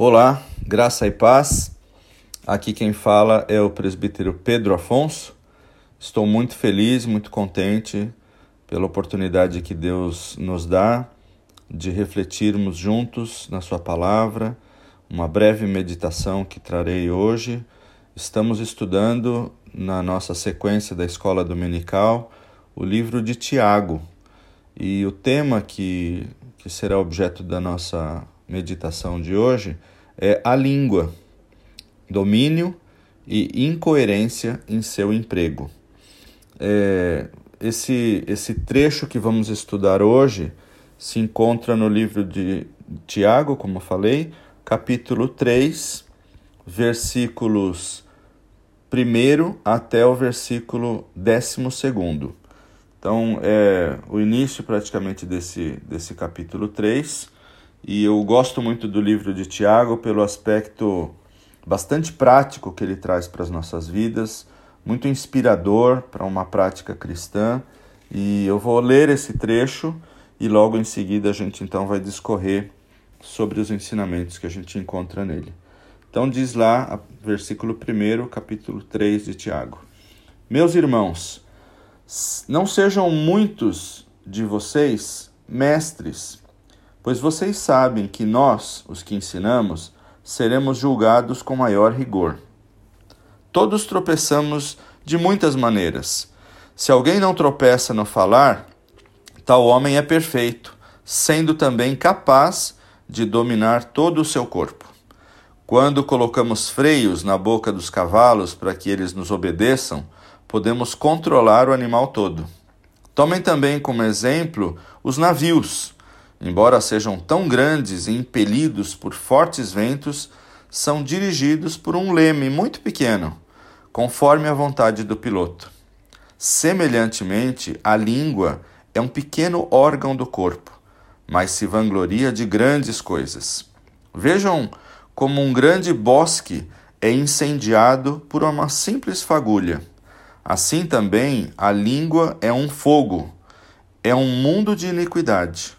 Olá, graça e paz. Aqui quem fala é o presbítero Pedro Afonso. Estou muito feliz, muito contente pela oportunidade que Deus nos dá de refletirmos juntos na Sua palavra, uma breve meditação que trarei hoje. Estamos estudando na nossa sequência da escola dominical o livro de Tiago e o tema que, que será objeto da nossa meditação de hoje é a língua, domínio e incoerência em seu emprego. É, esse, esse trecho que vamos estudar hoje se encontra no livro de Tiago, como falei, capítulo 3, versículos 1 até o versículo 12. Então, é o início praticamente desse, desse capítulo 3 e eu gosto muito do livro de Tiago pelo aspecto bastante prático que ele traz para as nossas vidas, muito inspirador para uma prática cristã. E eu vou ler esse trecho e logo em seguida a gente então vai discorrer sobre os ensinamentos que a gente encontra nele. Então diz lá, versículo 1, capítulo 3 de Tiago: Meus irmãos, não sejam muitos de vocês mestres Pois vocês sabem que nós, os que ensinamos, seremos julgados com maior rigor. Todos tropeçamos de muitas maneiras. Se alguém não tropeça no falar, tal homem é perfeito, sendo também capaz de dominar todo o seu corpo. Quando colocamos freios na boca dos cavalos para que eles nos obedeçam, podemos controlar o animal todo. Tomem também como exemplo os navios embora sejam tão grandes e impelidos por fortes ventos, são dirigidos por um leme muito pequeno, conforme a vontade do piloto. Semelhantemente, a língua é um pequeno órgão do corpo, mas se vangloria de grandes coisas. Vejam como um grande bosque é incendiado por uma simples fagulha. Assim também a língua é um fogo, é um mundo de iniquidade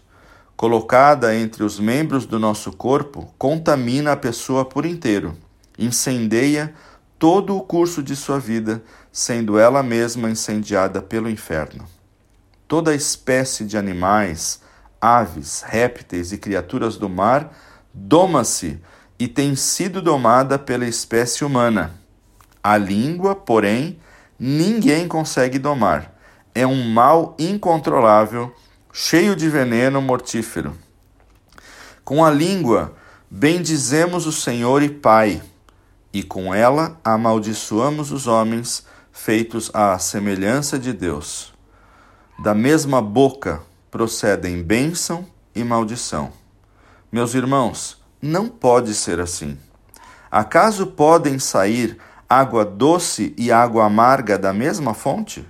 colocada entre os membros do nosso corpo, contamina a pessoa por inteiro, incendeia todo o curso de sua vida, sendo ela mesma incendiada pelo inferno. Toda espécie de animais, aves, répteis e criaturas do mar doma-se e tem sido domada pela espécie humana. A língua, porém, ninguém consegue domar. É um mal incontrolável cheio de veneno mortífero. Com a língua bendizemos o Senhor e Pai, e com ela amaldiçoamos os homens feitos à semelhança de Deus. Da mesma boca procedem bênção e maldição. Meus irmãos, não pode ser assim. Acaso podem sair água doce e água amarga da mesma fonte?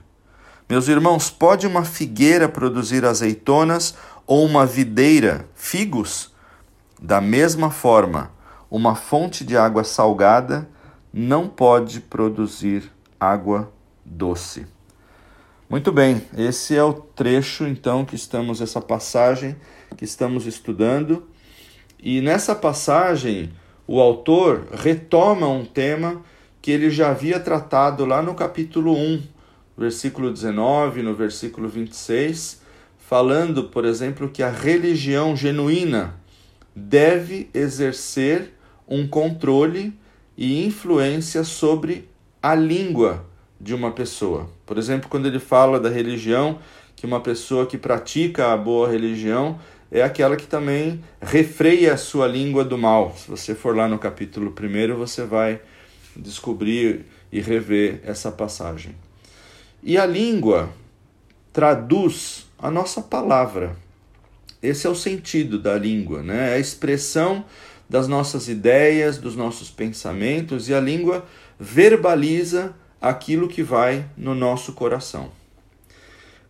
Meus irmãos, pode uma figueira produzir azeitonas ou uma videira figos? Da mesma forma, uma fonte de água salgada não pode produzir água doce. Muito bem, esse é o trecho então que estamos essa passagem que estamos estudando. E nessa passagem, o autor retoma um tema que ele já havia tratado lá no capítulo 1 versículo 19, no versículo 26, falando, por exemplo, que a religião genuína deve exercer um controle e influência sobre a língua de uma pessoa. Por exemplo, quando ele fala da religião, que uma pessoa que pratica a boa religião é aquela que também refreia a sua língua do mal. Se você for lá no capítulo 1, você vai descobrir e rever essa passagem. E a língua traduz a nossa palavra. Esse é o sentido da língua, né? É a expressão das nossas ideias, dos nossos pensamentos, e a língua verbaliza aquilo que vai no nosso coração.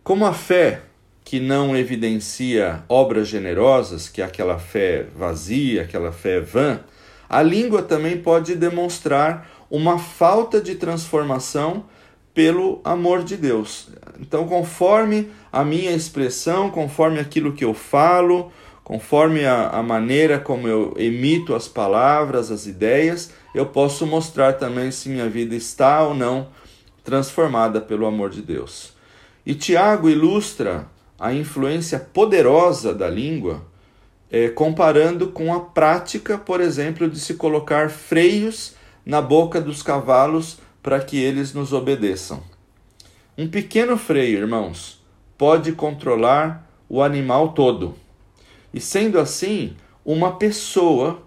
Como a fé que não evidencia obras generosas, que é aquela fé vazia, aquela fé vã, a língua também pode demonstrar uma falta de transformação pelo amor de Deus. Então, conforme a minha expressão, conforme aquilo que eu falo, conforme a, a maneira como eu emito as palavras, as ideias, eu posso mostrar também se minha vida está ou não transformada pelo amor de Deus. E Tiago ilustra a influência poderosa da língua, é, comparando com a prática, por exemplo, de se colocar freios na boca dos cavalos para que eles nos obedeçam. Um pequeno freio, irmãos, pode controlar o animal todo. E sendo assim, uma pessoa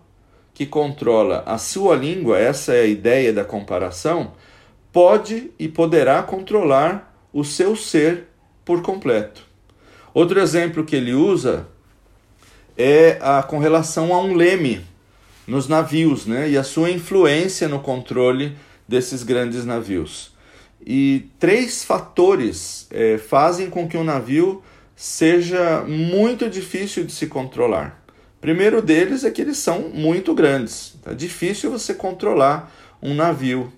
que controla a sua língua, essa é a ideia da comparação, pode e poderá controlar o seu ser por completo. Outro exemplo que ele usa é a, com relação a um leme nos navios né, e a sua influência no controle desses grandes navios. E três fatores é, fazem com que um navio seja muito difícil de se controlar. Primeiro deles é que eles são muito grandes. É difícil você controlar um navio.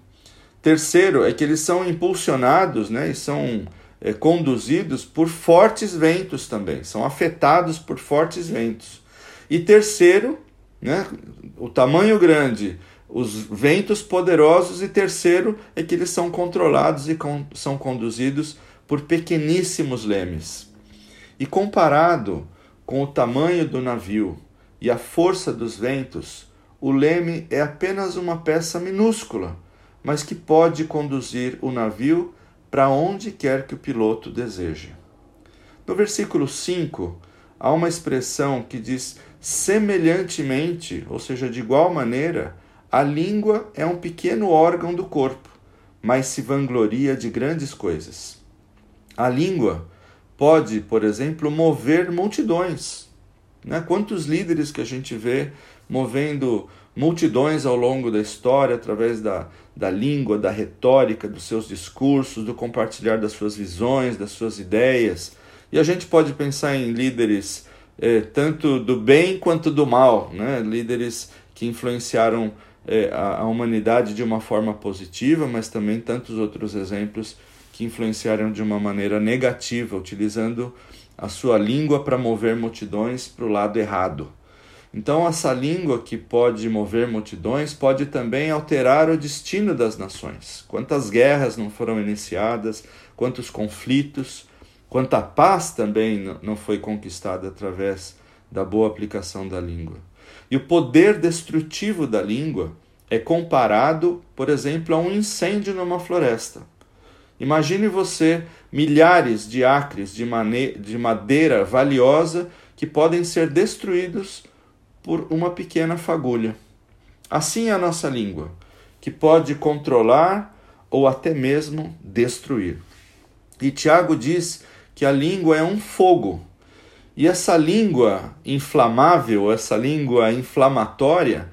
Terceiro é que eles são impulsionados né, e são é, conduzidos por fortes ventos também, são afetados por fortes ventos. E terceiro, né, o tamanho grande, os ventos poderosos, e terceiro é que eles são controlados e com, são conduzidos por pequeníssimos lemes. E comparado com o tamanho do navio e a força dos ventos, o leme é apenas uma peça minúscula, mas que pode conduzir o navio para onde quer que o piloto deseje. No versículo 5, há uma expressão que diz semelhantemente, ou seja, de igual maneira, a língua é um pequeno órgão do corpo, mas se vangloria de grandes coisas. A língua pode, por exemplo, mover multidões. Né? Quantos líderes que a gente vê movendo multidões ao longo da história através da, da língua, da retórica, dos seus discursos, do compartilhar das suas visões, das suas ideias. E a gente pode pensar em líderes eh, tanto do bem quanto do mal, né? líderes que influenciaram eh, a, a humanidade de uma forma positiva, mas também tantos outros exemplos que influenciaram de uma maneira negativa, utilizando a sua língua para mover multidões para o lado errado. Então, essa língua que pode mover multidões pode também alterar o destino das nações. Quantas guerras não foram iniciadas, quantos conflitos, quanta paz também não foi conquistada através da boa aplicação da língua. E o poder destrutivo da língua é comparado, por exemplo, a um incêndio numa floresta. Imagine você milhares de acres de, de madeira valiosa que podem ser destruídos por uma pequena fagulha. Assim é a nossa língua, que pode controlar ou até mesmo destruir. E Tiago diz que a língua é um fogo. E essa língua inflamável, essa língua inflamatória,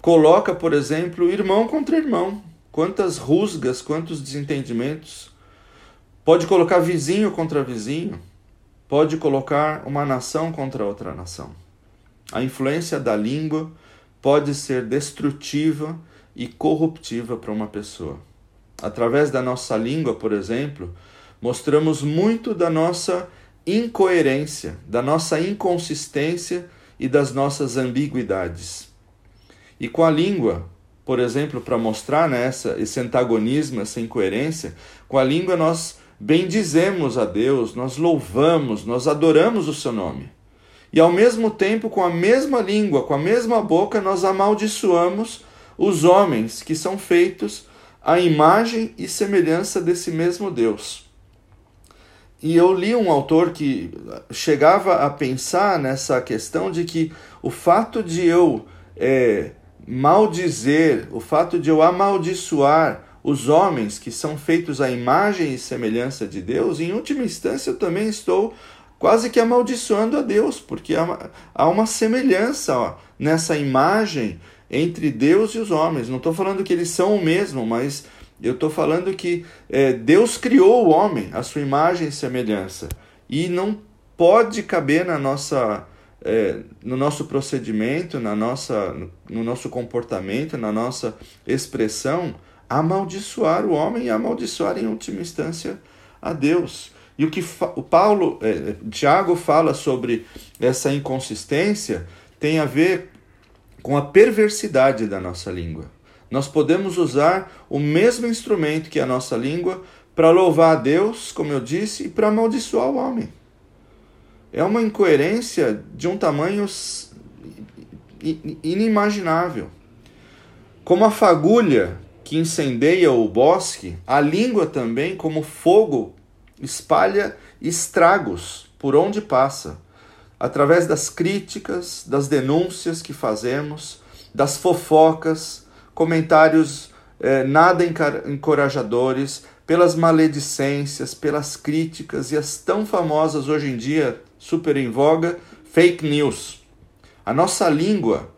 coloca, por exemplo, irmão contra irmão, quantas rusgas, quantos desentendimentos. Pode colocar vizinho contra vizinho, pode colocar uma nação contra outra nação. A influência da língua pode ser destrutiva e corruptiva para uma pessoa. Através da nossa língua, por exemplo, mostramos muito da nossa incoerência, da nossa inconsistência e das nossas ambiguidades. E com a língua, por exemplo, para mostrar né, essa, esse antagonismo, essa incoerência, com a língua nós bendizemos a Deus, nós louvamos, nós adoramos o seu nome. E ao mesmo tempo, com a mesma língua, com a mesma boca, nós amaldiçoamos os homens que são feitos à imagem e semelhança desse mesmo Deus. E eu li um autor que chegava a pensar nessa questão de que o fato de eu é, maldizer, o fato de eu amaldiçoar os homens que são feitos à imagem e semelhança de Deus, em última instância eu também estou quase que amaldiçoando a Deus, porque há uma semelhança ó, nessa imagem entre Deus e os homens. Não estou falando que eles são o mesmo, mas eu estou falando que é, Deus criou o homem, a sua imagem e semelhança, e não pode caber na nossa é, no nosso procedimento, na nossa, no nosso comportamento, na nossa expressão, amaldiçoar o homem e amaldiçoar em última instância a Deus. E o que o Paulo, é, Tiago fala sobre essa inconsistência tem a ver com a perversidade da nossa língua. Nós podemos usar o mesmo instrumento que a nossa língua para louvar a Deus, como eu disse, e para amaldiçoar o homem. É uma incoerência de um tamanho inimaginável. Como a fagulha que incendeia o bosque, a língua também, como fogo, espalha estragos por onde passa, através das críticas, das denúncias que fazemos, das fofocas, comentários eh, nada encorajadores, pelas maledicências, pelas críticas e as tão famosas hoje em dia, super em voga, fake news. A nossa língua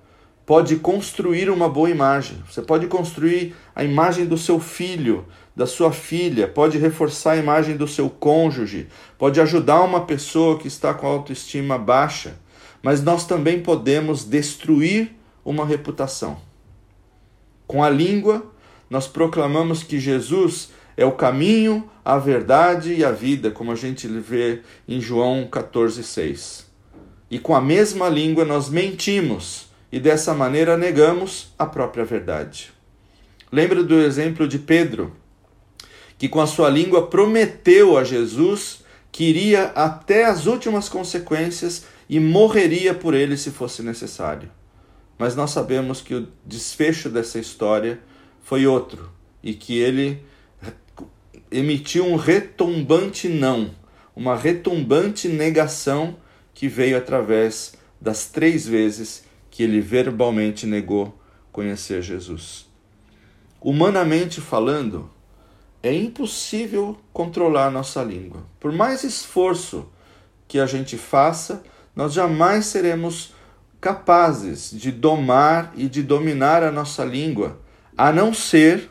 pode construir uma boa imagem. Você pode construir a imagem do seu filho, da sua filha, pode reforçar a imagem do seu cônjuge, pode ajudar uma pessoa que está com autoestima baixa, mas nós também podemos destruir uma reputação. Com a língua, nós proclamamos que Jesus é o caminho, a verdade e a vida, como a gente vê em João 14,6. E com a mesma língua nós mentimos e dessa maneira negamos a própria verdade. Lembra do exemplo de Pedro, que com a sua língua prometeu a Jesus que iria até as últimas consequências e morreria por ele se fosse necessário. Mas nós sabemos que o desfecho dessa história foi outro e que ele emitiu um retumbante não, uma retumbante negação que veio através das três vezes que ele verbalmente negou conhecer Jesus. Humanamente falando, é impossível controlar nossa língua. Por mais esforço que a gente faça, nós jamais seremos capazes de domar e de dominar a nossa língua, a não ser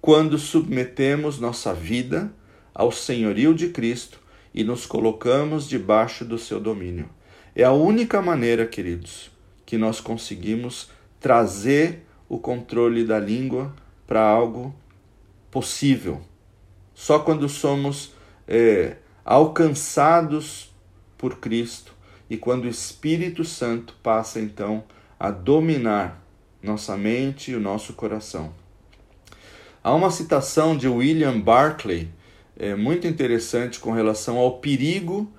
quando submetemos nossa vida ao senhorio de Cristo e nos colocamos debaixo do seu domínio. É a única maneira, queridos, que nós conseguimos trazer o controle da língua para algo possível. Só quando somos é, alcançados por Cristo e quando o Espírito Santo passa então a dominar nossa mente e o nosso coração. Há uma citação de William Barclay é, muito interessante com relação ao perigo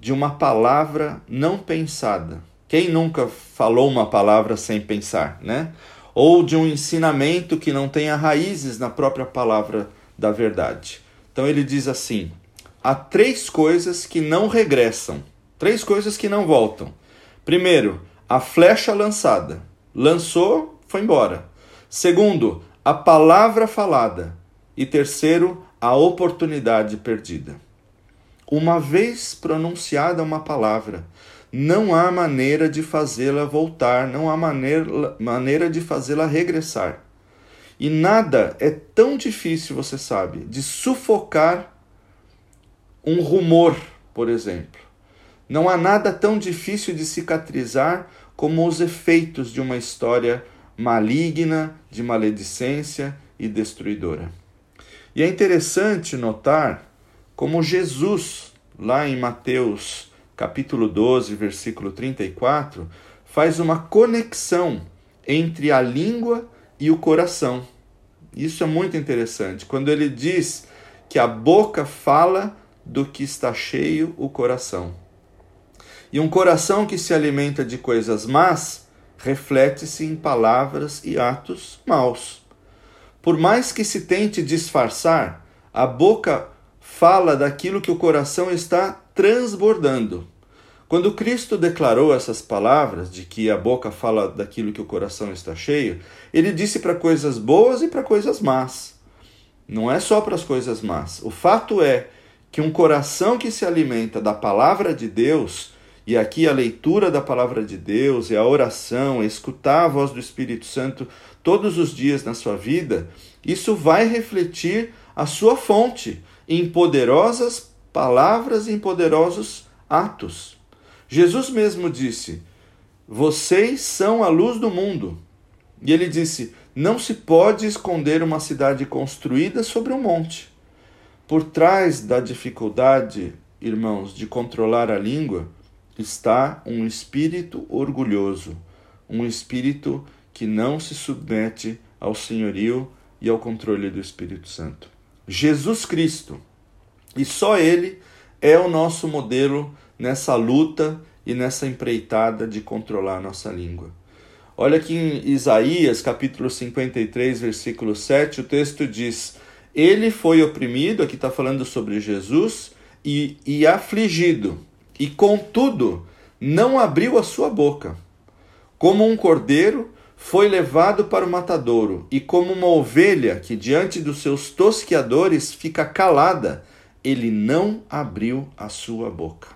de uma palavra não pensada. Quem nunca falou uma palavra sem pensar, né? Ou de um ensinamento que não tenha raízes na própria palavra da verdade. Então ele diz assim: há três coisas que não regressam, três coisas que não voltam. Primeiro, a flecha lançada. Lançou, foi embora. Segundo, a palavra falada. E terceiro, a oportunidade perdida. Uma vez pronunciada uma palavra, não há maneira de fazê-la voltar, não há maneira, maneira de fazê-la regressar. E nada é tão difícil, você sabe, de sufocar um rumor, por exemplo. Não há nada tão difícil de cicatrizar como os efeitos de uma história maligna, de maledicência e destruidora. E é interessante notar como Jesus, lá em Mateus capítulo 12, versículo 34, faz uma conexão entre a língua e o coração. Isso é muito interessante. Quando ele diz que a boca fala do que está cheio o coração. E um coração que se alimenta de coisas más reflete-se em palavras e atos maus. Por mais que se tente disfarçar, a boca fala daquilo que o coração está transbordando. Quando Cristo declarou essas palavras de que a boca fala daquilo que o coração está cheio, ele disse para coisas boas e para coisas más. Não é só para as coisas más. O fato é que um coração que se alimenta da palavra de Deus, e aqui a leitura da palavra de Deus, e a oração, e escutar a voz do Espírito Santo todos os dias na sua vida, isso vai refletir a sua fonte em poderosas palavras em poderosos atos. Jesus mesmo disse: Vocês são a luz do mundo. E ele disse: Não se pode esconder uma cidade construída sobre um monte. por trás da dificuldade, irmãos, de controlar a língua, está um espírito orgulhoso, um espírito que não se submete ao senhorio e ao controle do Espírito Santo. Jesus Cristo, e só Ele é o nosso modelo nessa luta e nessa empreitada de controlar a nossa língua. Olha aqui em Isaías, capítulo 53, versículo 7, o texto diz: Ele foi oprimido, aqui está falando sobre Jesus, e, e afligido, e contudo não abriu a sua boca. Como um cordeiro foi levado para o matadouro, e como uma ovelha que diante dos seus tosqueadores fica calada, ele não abriu a sua boca.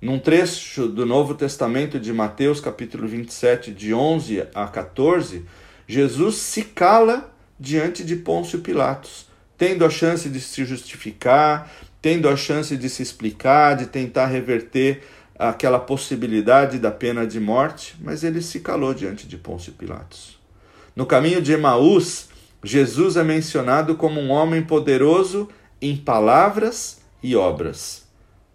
Num trecho do Novo Testamento de Mateus, capítulo 27, de 11 a 14, Jesus se cala diante de Pôncio Pilatos, tendo a chance de se justificar, tendo a chance de se explicar, de tentar reverter aquela possibilidade da pena de morte, mas ele se calou diante de Pôncio Pilatos. No caminho de Emaús, Jesus é mencionado como um homem poderoso em palavras e obras.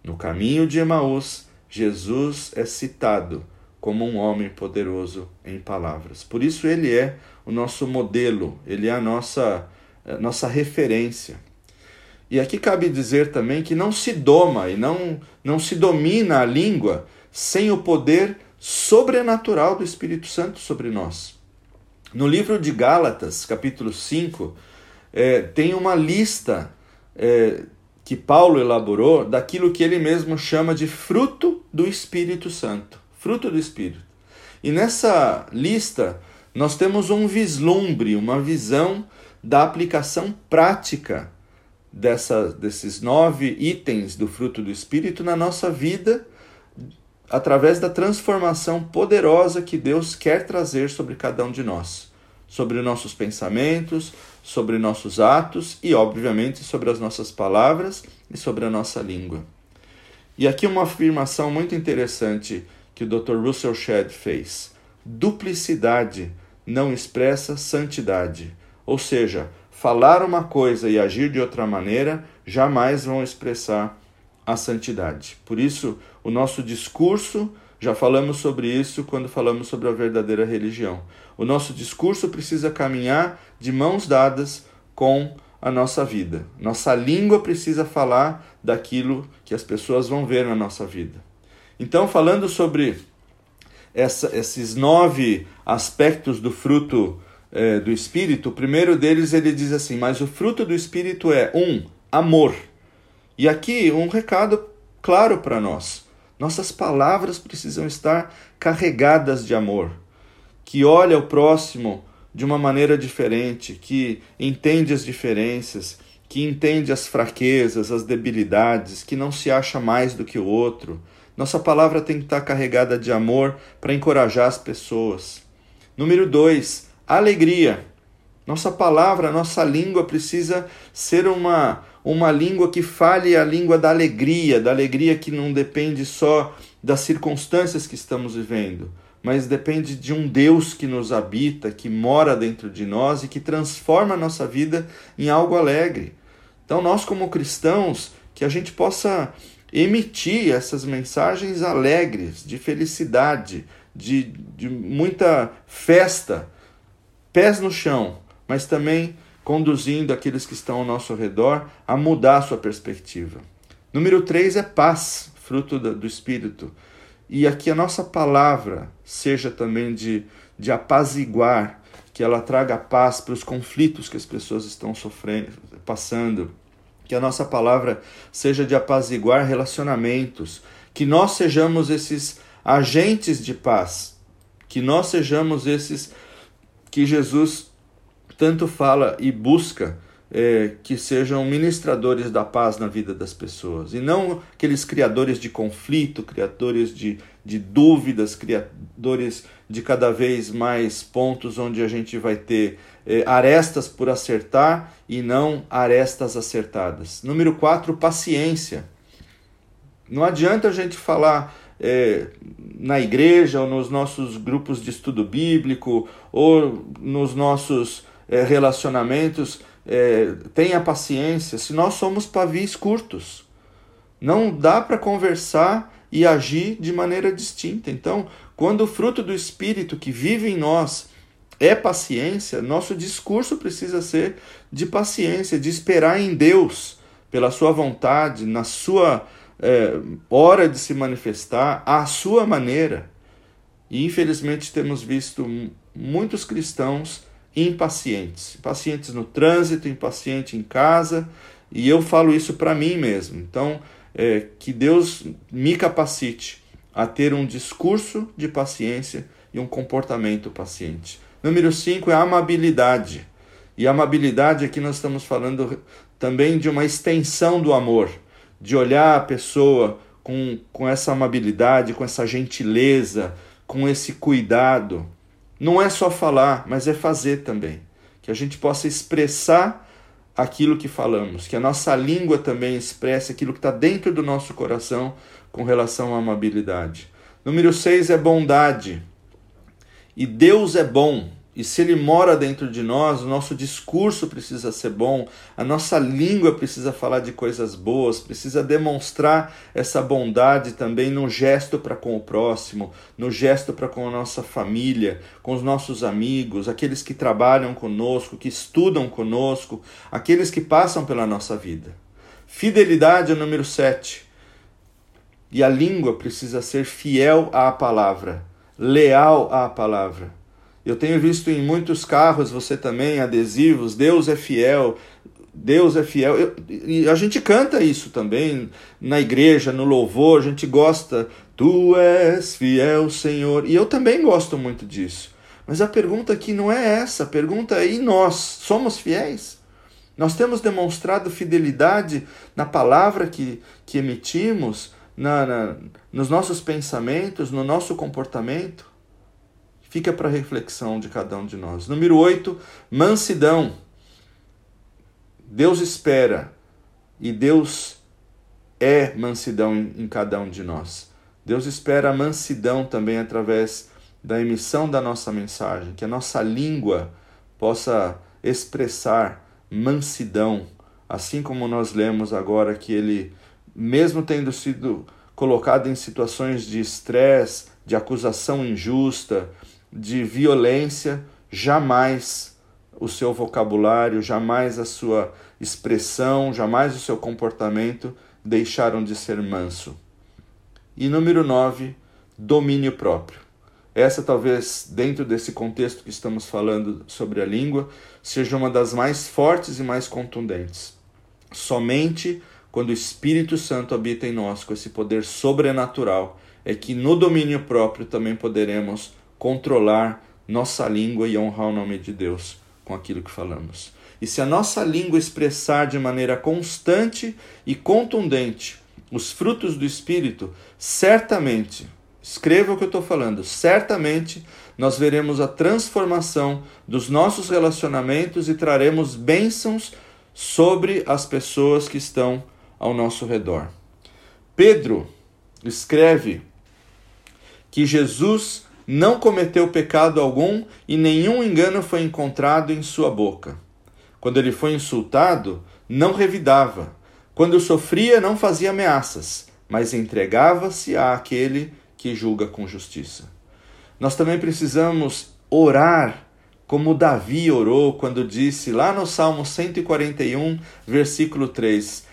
No caminho de Emaús, Jesus é citado como um homem poderoso em palavras. Por isso ele é o nosso modelo, ele é a nossa, a nossa referência. E aqui cabe dizer também que não se doma e não, não se domina a língua sem o poder sobrenatural do Espírito Santo sobre nós. No livro de Gálatas, capítulo 5, é, tem uma lista é, que Paulo elaborou daquilo que ele mesmo chama de fruto do Espírito Santo. Fruto do Espírito. E nessa lista nós temos um vislumbre, uma visão da aplicação prática dessa, desses nove itens do fruto do Espírito na nossa vida, através da transformação poderosa que Deus quer trazer sobre cada um de nós, sobre nossos pensamentos, sobre nossos atos e, obviamente, sobre as nossas palavras e sobre a nossa língua. E aqui uma afirmação muito interessante que o Dr. Russell Shedd fez: duplicidade não expressa santidade, ou seja, falar uma coisa e agir de outra maneira jamais vão expressar a santidade. Por isso, o nosso discurso, já falamos sobre isso quando falamos sobre a verdadeira religião. O nosso discurso precisa caminhar de mãos dadas com a nossa vida. Nossa língua precisa falar daquilo que as pessoas vão ver na nossa vida. Então, falando sobre essa, esses nove aspectos do fruto é, do Espírito, o primeiro deles ele diz assim: Mas o fruto do Espírito é, um, amor. E aqui um recado claro para nós. Nossas palavras precisam estar carregadas de amor, que olha o próximo de uma maneira diferente, que entende as diferenças, que entende as fraquezas, as debilidades, que não se acha mais do que o outro. Nossa palavra tem que estar carregada de amor para encorajar as pessoas. Número dois, alegria. Nossa palavra, nossa língua precisa ser uma, uma língua que fale a língua da alegria, da alegria que não depende só das circunstâncias que estamos vivendo, mas depende de um Deus que nos habita, que mora dentro de nós e que transforma a nossa vida em algo alegre. Então, nós, como cristãos, que a gente possa emitir essas mensagens alegres, de felicidade, de, de muita festa pés no chão, mas também conduzindo aqueles que estão ao nosso redor a mudar a sua perspectiva. Número três é paz, fruto do Espírito. E aqui a nossa palavra seja também de, de apaziguar, que ela traga paz para os conflitos que as pessoas estão sofrendo, passando. Que a nossa palavra seja de apaziguar relacionamentos, que nós sejamos esses agentes de paz, que nós sejamos esses que Jesus tanto fala e busca é, que sejam ministradores da paz na vida das pessoas, e não aqueles criadores de conflito, criadores de, de dúvidas, criadores de cada vez mais pontos onde a gente vai ter é, arestas por acertar e não arestas acertadas. Número 4, paciência. Não adianta a gente falar é, na igreja ou nos nossos grupos de estudo bíblico ou nos nossos é, relacionamentos é, tenha paciência se nós somos pavis curtos. Não dá para conversar e agir de maneira distinta. Então, quando o fruto do Espírito que vive em nós é paciência, nosso discurso precisa ser de paciência, de esperar em Deus, pela Sua vontade, na Sua é, hora de se manifestar, à Sua maneira. E infelizmente temos visto muitos cristãos impacientes, impacientes no trânsito, impaciente em casa, e eu falo isso para mim mesmo. Então, é, que Deus me capacite a ter um discurso de paciência e um comportamento paciente. Número 5 é amabilidade. E amabilidade aqui nós estamos falando também de uma extensão do amor, de olhar a pessoa com, com essa amabilidade, com essa gentileza, com esse cuidado. Não é só falar, mas é fazer também. Que a gente possa expressar aquilo que falamos, que a nossa língua também expresse aquilo que está dentro do nosso coração com relação à amabilidade. Número 6 é bondade. E Deus é bom. E se Ele mora dentro de nós, o nosso discurso precisa ser bom, a nossa língua precisa falar de coisas boas, precisa demonstrar essa bondade também no gesto para com o próximo, no gesto para com a nossa família, com os nossos amigos, aqueles que trabalham conosco, que estudam conosco, aqueles que passam pela nossa vida. Fidelidade é o número 7. E a língua precisa ser fiel à palavra, leal à palavra. Eu tenho visto em muitos carros, você também, adesivos, Deus é fiel, Deus é fiel. Eu, e a gente canta isso também na igreja, no louvor, a gente gosta. Tu és fiel, Senhor. E eu também gosto muito disso. Mas a pergunta aqui não é essa. A pergunta é: e nós? Somos fiéis? Nós temos demonstrado fidelidade na palavra que, que emitimos, na, na, nos nossos pensamentos, no nosso comportamento? Fica para reflexão de cada um de nós. Número 8, mansidão. Deus espera e Deus é mansidão em, em cada um de nós. Deus espera a mansidão também através da emissão da nossa mensagem, que a nossa língua possa expressar mansidão, assim como nós lemos agora que ele, mesmo tendo sido colocado em situações de estresse, de acusação injusta, de violência, jamais o seu vocabulário, jamais a sua expressão, jamais o seu comportamento deixaram de ser manso. E número 9, domínio próprio. Essa talvez, dentro desse contexto que estamos falando sobre a língua, seja uma das mais fortes e mais contundentes. Somente quando o Espírito Santo habita em nós, com esse poder sobrenatural, é que no domínio próprio também poderemos controlar nossa língua e honrar o nome de Deus com aquilo que falamos. E se a nossa língua expressar de maneira constante e contundente os frutos do Espírito, certamente, escreva o que eu estou falando, certamente nós veremos a transformação dos nossos relacionamentos e traremos bênçãos sobre as pessoas que estão ao nosso redor. Pedro escreve que Jesus não cometeu pecado algum e nenhum engano foi encontrado em sua boca. Quando ele foi insultado, não revidava. Quando sofria, não fazia ameaças, mas entregava-se àquele que julga com justiça. Nós também precisamos orar como Davi orou quando disse lá no Salmo 141, versículo 3: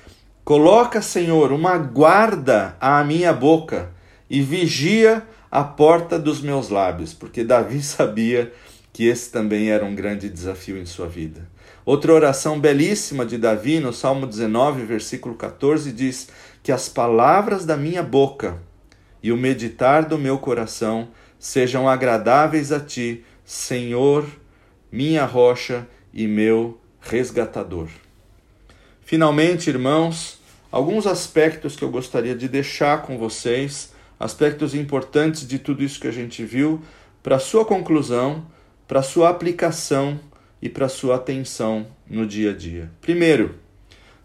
Coloca, Senhor, uma guarda à minha boca e vigia a porta dos meus lábios, porque Davi sabia que esse também era um grande desafio em sua vida. Outra oração belíssima de Davi, no Salmo 19, versículo 14, diz: Que as palavras da minha boca e o meditar do meu coração sejam agradáveis a ti, Senhor, minha rocha e meu resgatador. Finalmente, irmãos, alguns aspectos que eu gostaria de deixar com vocês aspectos importantes de tudo isso que a gente viu para sua conclusão, para sua aplicação e para sua atenção no dia a dia. Primeiro,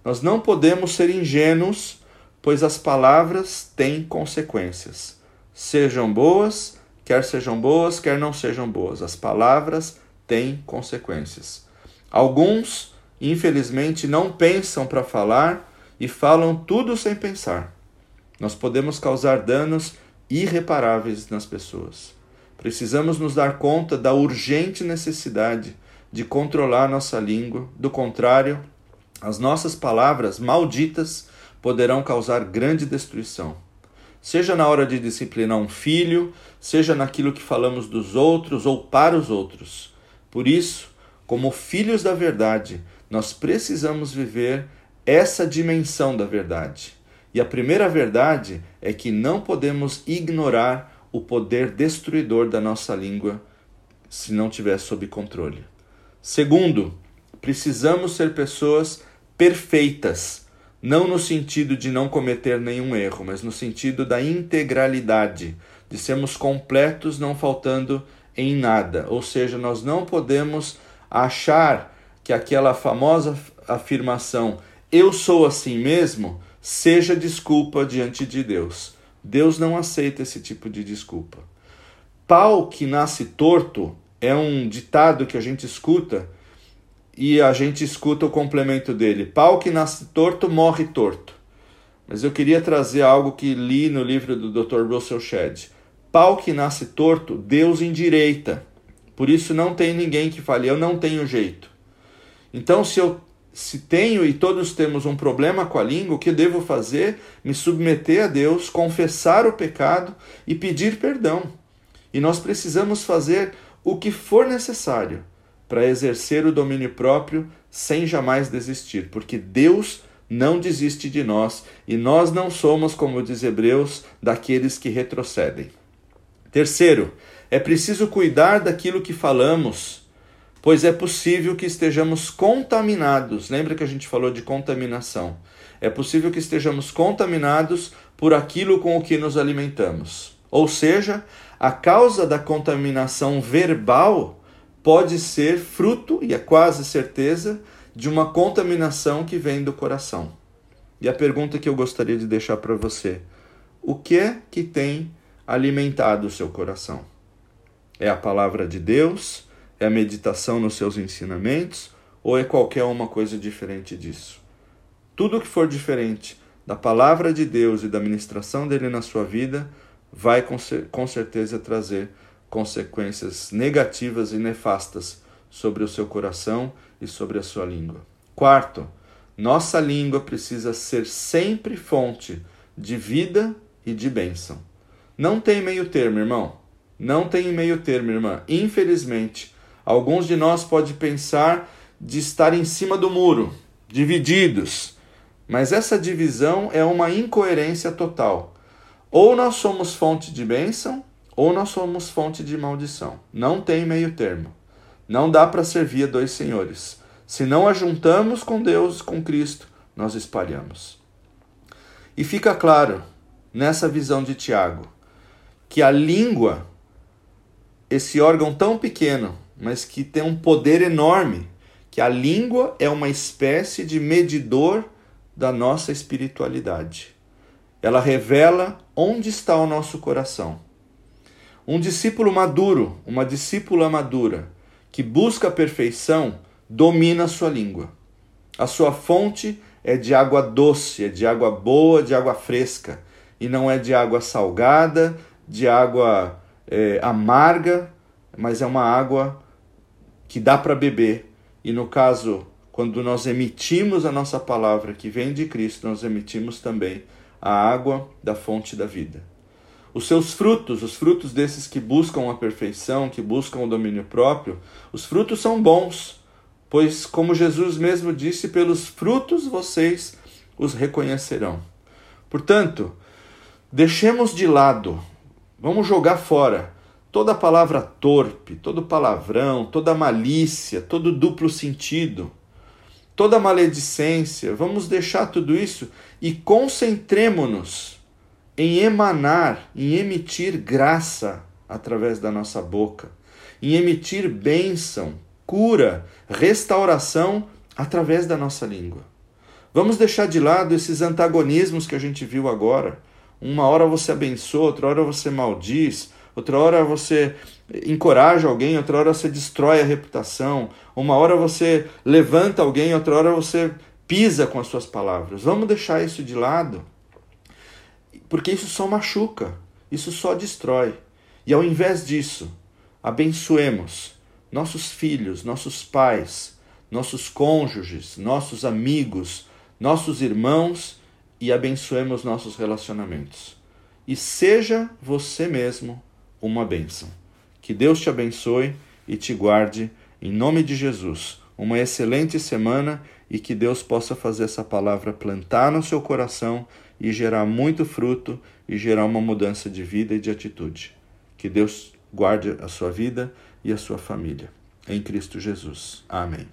nós não podemos ser ingênuos, pois as palavras têm consequências. Sejam boas, quer sejam boas, quer não sejam boas. As palavras têm consequências. Alguns infelizmente, não pensam para falar e falam tudo sem pensar. Nós podemos causar danos irreparáveis nas pessoas. Precisamos nos dar conta da urgente necessidade de controlar nossa língua, do contrário, as nossas palavras malditas poderão causar grande destruição. Seja na hora de disciplinar um filho, seja naquilo que falamos dos outros ou para os outros. Por isso, como filhos da verdade, nós precisamos viver essa dimensão da verdade. E a primeira verdade é que não podemos ignorar o poder destruidor da nossa língua se não tiver sob controle. Segundo, precisamos ser pessoas perfeitas, não no sentido de não cometer nenhum erro, mas no sentido da integralidade, de sermos completos, não faltando em nada. Ou seja, nós não podemos achar que aquela famosa afirmação eu sou assim mesmo seja desculpa diante de Deus. Deus não aceita esse tipo de desculpa. Pau que nasce torto é um ditado que a gente escuta e a gente escuta o complemento dele. Pau que nasce torto morre torto. Mas eu queria trazer algo que li no livro do Dr. Russell Shedd. Pau que nasce torto, Deus endireita. Por isso não tem ninguém que fale, eu não tenho jeito. Então, se eu se tenho e todos temos um problema com a língua, o que devo fazer? Me submeter a Deus, confessar o pecado e pedir perdão. E nós precisamos fazer o que for necessário para exercer o domínio próprio sem jamais desistir, porque Deus não desiste de nós e nós não somos, como diz Hebreus, daqueles que retrocedem. Terceiro, é preciso cuidar daquilo que falamos pois é possível que estejamos contaminados. Lembra que a gente falou de contaminação? É possível que estejamos contaminados por aquilo com o que nos alimentamos. Ou seja, a causa da contaminação verbal pode ser fruto, e é quase certeza, de uma contaminação que vem do coração. E a pergunta que eu gostaria de deixar para você: o que é que tem alimentado o seu coração? É a palavra de Deus? É a meditação nos seus ensinamentos ou é qualquer uma coisa diferente disso? Tudo que for diferente da palavra de Deus e da ministração dele na sua vida vai com certeza trazer consequências negativas e nefastas sobre o seu coração e sobre a sua língua. Quarto, nossa língua precisa ser sempre fonte de vida e de bênção. Não tem meio termo, irmão. Não tem meio termo, irmã. Infelizmente, Alguns de nós pode pensar de estar em cima do muro, divididos. Mas essa divisão é uma incoerência total. Ou nós somos fonte de bênção, ou nós somos fonte de maldição. Não tem meio termo. Não dá para servir a dois senhores. Se não ajuntamos com Deus, com Cristo, nós espalhamos. E fica claro, nessa visão de Tiago, que a língua, esse órgão tão pequeno, mas que tem um poder enorme, que a língua é uma espécie de medidor da nossa espiritualidade. Ela revela onde está o nosso coração. Um discípulo maduro, uma discípula madura, que busca a perfeição, domina a sua língua. A sua fonte é de água doce, é de água boa, de água fresca, e não é de água salgada, de água é, amarga, mas é uma água que dá para beber. E no caso, quando nós emitimos a nossa palavra que vem de Cristo, nós emitimos também a água da fonte da vida. Os seus frutos, os frutos desses que buscam a perfeição, que buscam o domínio próprio, os frutos são bons, pois, como Jesus mesmo disse, pelos frutos vocês os reconhecerão. Portanto, deixemos de lado, vamos jogar fora toda palavra torpe, todo palavrão, toda malícia, todo duplo sentido, toda maledicência, vamos deixar tudo isso e concentremos-nos em emanar, em emitir graça através da nossa boca, em emitir bênção, cura, restauração através da nossa língua. Vamos deixar de lado esses antagonismos que a gente viu agora. Uma hora você abençoa, outra hora você maldiz, outra hora você encoraja alguém, outra hora você destrói a reputação, uma hora você levanta alguém, outra hora você pisa com as suas palavras. Vamos deixar isso de lado, porque isso só machuca, isso só destrói. E ao invés disso, abençoemos nossos filhos, nossos pais, nossos cônjuges, nossos amigos, nossos irmãos e abençoemos nossos relacionamentos. E seja você mesmo uma bênção. Que Deus te abençoe e te guarde, em nome de Jesus. Uma excelente semana e que Deus possa fazer essa palavra plantar no seu coração e gerar muito fruto e gerar uma mudança de vida e de atitude. Que Deus guarde a sua vida e a sua família. Em Cristo Jesus. Amém.